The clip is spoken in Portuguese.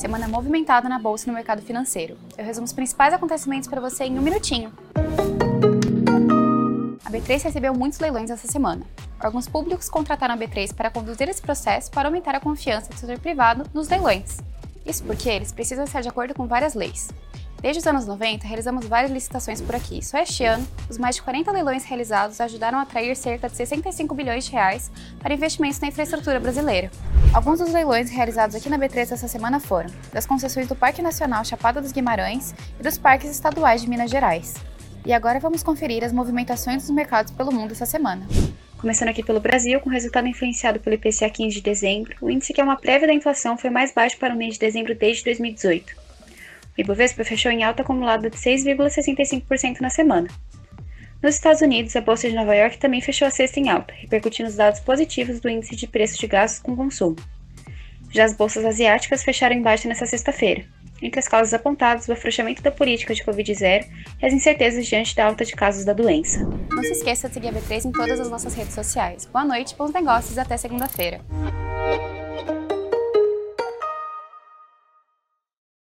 Semana movimentada na bolsa e no mercado financeiro. Eu resumo os principais acontecimentos para você em um minutinho. A B3 recebeu muitos leilões essa semana. Órgãos públicos contrataram a B3 para conduzir esse processo para aumentar a confiança do setor privado nos leilões. Isso porque eles precisam estar de acordo com várias leis. Desde os anos 90, realizamos várias licitações por aqui. Só este ano, os mais de 40 leilões realizados ajudaram a atrair cerca de 65 bilhões de reais para investimentos na infraestrutura brasileira. Alguns dos leilões realizados aqui na B3 essa semana foram das concessões do Parque Nacional Chapada dos Guimarães e dos parques estaduais de Minas Gerais. E agora vamos conferir as movimentações dos mercados pelo mundo essa semana. Começando aqui pelo Brasil, com resultado influenciado pelo IPCA 15 de dezembro, o índice que é uma prévia da inflação foi mais baixo para o mês de dezembro desde 2018. O Ibovespa fechou em alta acumulada de 6,65% na semana. Nos Estados Unidos, a Bolsa de Nova York também fechou a sexta em alta, repercutindo os dados positivos do índice de preços de gastos com consumo. Já as bolsas asiáticas fecharam em baixa nesta sexta-feira. Entre as causas apontadas, o afrouxamento da política de Covid-0 e as incertezas diante da alta de casos da doença. Não se esqueça de seguir a B3 em todas as nossas redes sociais. Boa noite, bons negócios e até segunda-feira.